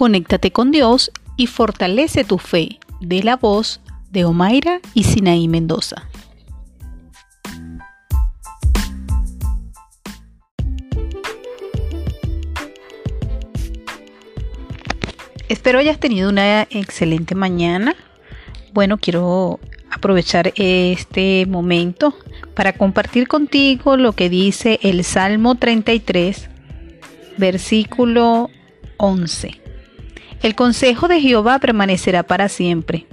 Conéctate con Dios y fortalece tu fe de la voz de Omaira y Sinaí Mendoza. Espero hayas tenido una excelente mañana. Bueno, quiero aprovechar este momento para compartir contigo lo que dice el Salmo 33, versículo 11. El consejo de Jehová permanecerá para siempre,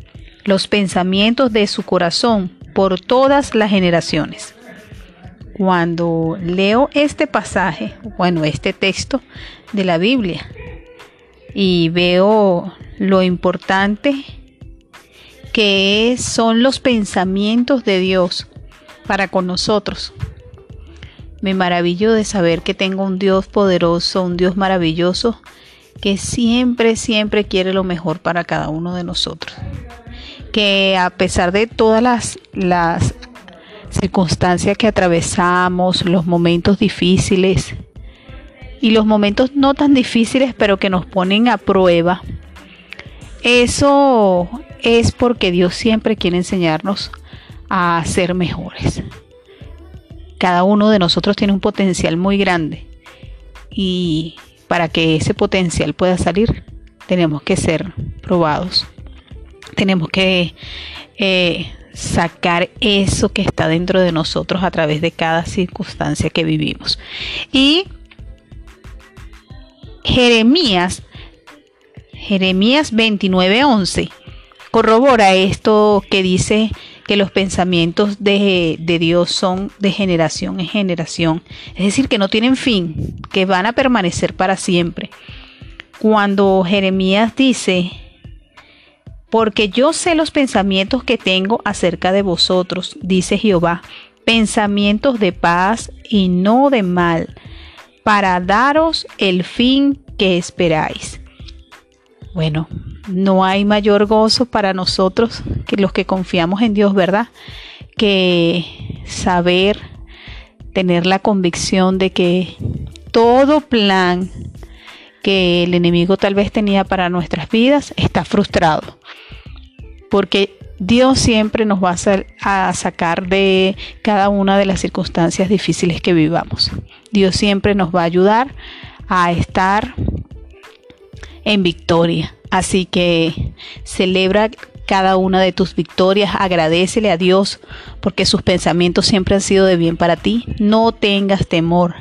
los pensamientos de su corazón por todas las generaciones. Cuando leo este pasaje, bueno, este texto de la Biblia, y veo lo importante que son los pensamientos de Dios para con nosotros. Me maravillo de saber que tengo un Dios poderoso, un Dios maravilloso, que siempre, siempre quiere lo mejor para cada uno de nosotros. Que a pesar de todas las, las circunstancias que atravesamos, los momentos difíciles, y los momentos no tan difíciles, pero que nos ponen a prueba, eso es porque Dios siempre quiere enseñarnos a ser mejores. Cada uno de nosotros tiene un potencial muy grande y para que ese potencial pueda salir tenemos que ser probados. Tenemos que eh, sacar eso que está dentro de nosotros a través de cada circunstancia que vivimos. Y Jeremías, Jeremías 29:11, corrobora esto que dice que los pensamientos de, de, Dios son de generación en generación, es decir, que no tienen fin, que van a permanecer para siempre. Cuando Jeremías dice, porque yo sé los pensamientos que tengo acerca de vosotros, dice Jehová, pensamientos de paz y no de mal, para daros el fin que esperáis. Bueno, no hay mayor gozo para nosotros que los que confiamos en Dios, ¿verdad? Que saber, tener la convicción de que todo plan que el enemigo tal vez tenía para nuestras vidas está frustrado. Porque Dios siempre nos va a, sacar de cada una de las circunstancias difíciles que vivamos. Dios siempre nos va a ayudar a estar en victoria. Así que celebra cada una de tus victorias, agradecele a Dios porque sus pensamientos siempre han sido de bien para ti. No tengas temor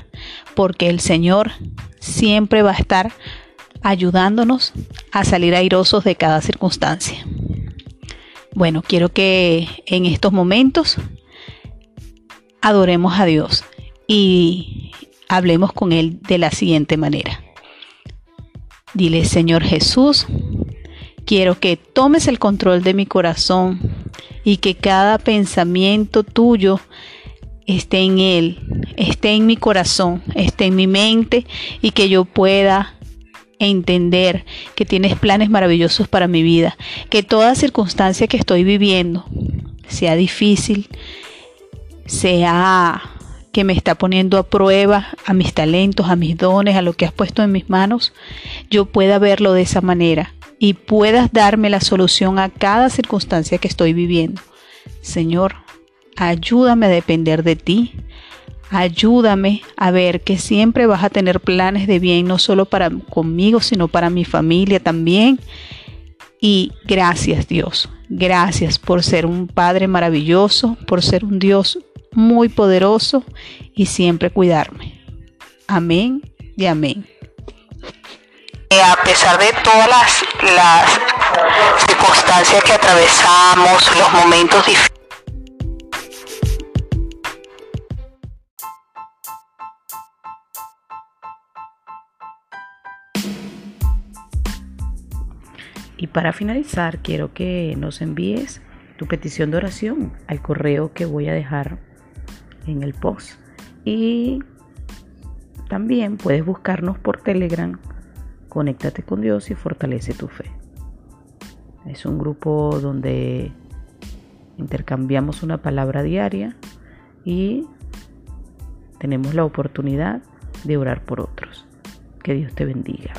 porque el Señor siempre va a estar ayudándonos a salir airosos de cada circunstancia. Bueno, quiero que en estos momentos adoremos a Dios y hablemos con Él de la siguiente manera. Dile, Señor Jesús, quiero que tomes el control de mi corazón y que cada pensamiento tuyo esté en Él, esté en mi corazón, esté en mi mente y que yo pueda entender que tienes planes maravillosos para mi vida, que toda circunstancia que estoy viviendo, sea difícil, sea que me está poniendo a prueba a mis talentos, a mis dones, a lo que has puesto en mis manos, yo pueda verlo de esa manera y puedas darme la solución a cada circunstancia que estoy viviendo. Señor, ayúdame a depender de ti, Ayúdame a ver que siempre vas a tener planes de bien, no solo para conmigo, sino para mi familia también. Y gracias Dios, gracias por ser un Padre maravilloso, por ser un Dios muy poderoso y siempre cuidarme. Amén y amén. A pesar de todas las, las circunstancias que atravesamos, los momentos difíciles, Y para finalizar, quiero que nos envíes tu petición de oración al correo que voy a dejar en el post. Y también puedes buscarnos por Telegram. Conéctate con Dios y fortalece tu fe. Es un grupo donde intercambiamos una palabra diaria y tenemos la oportunidad de orar por otros. Que Dios te bendiga.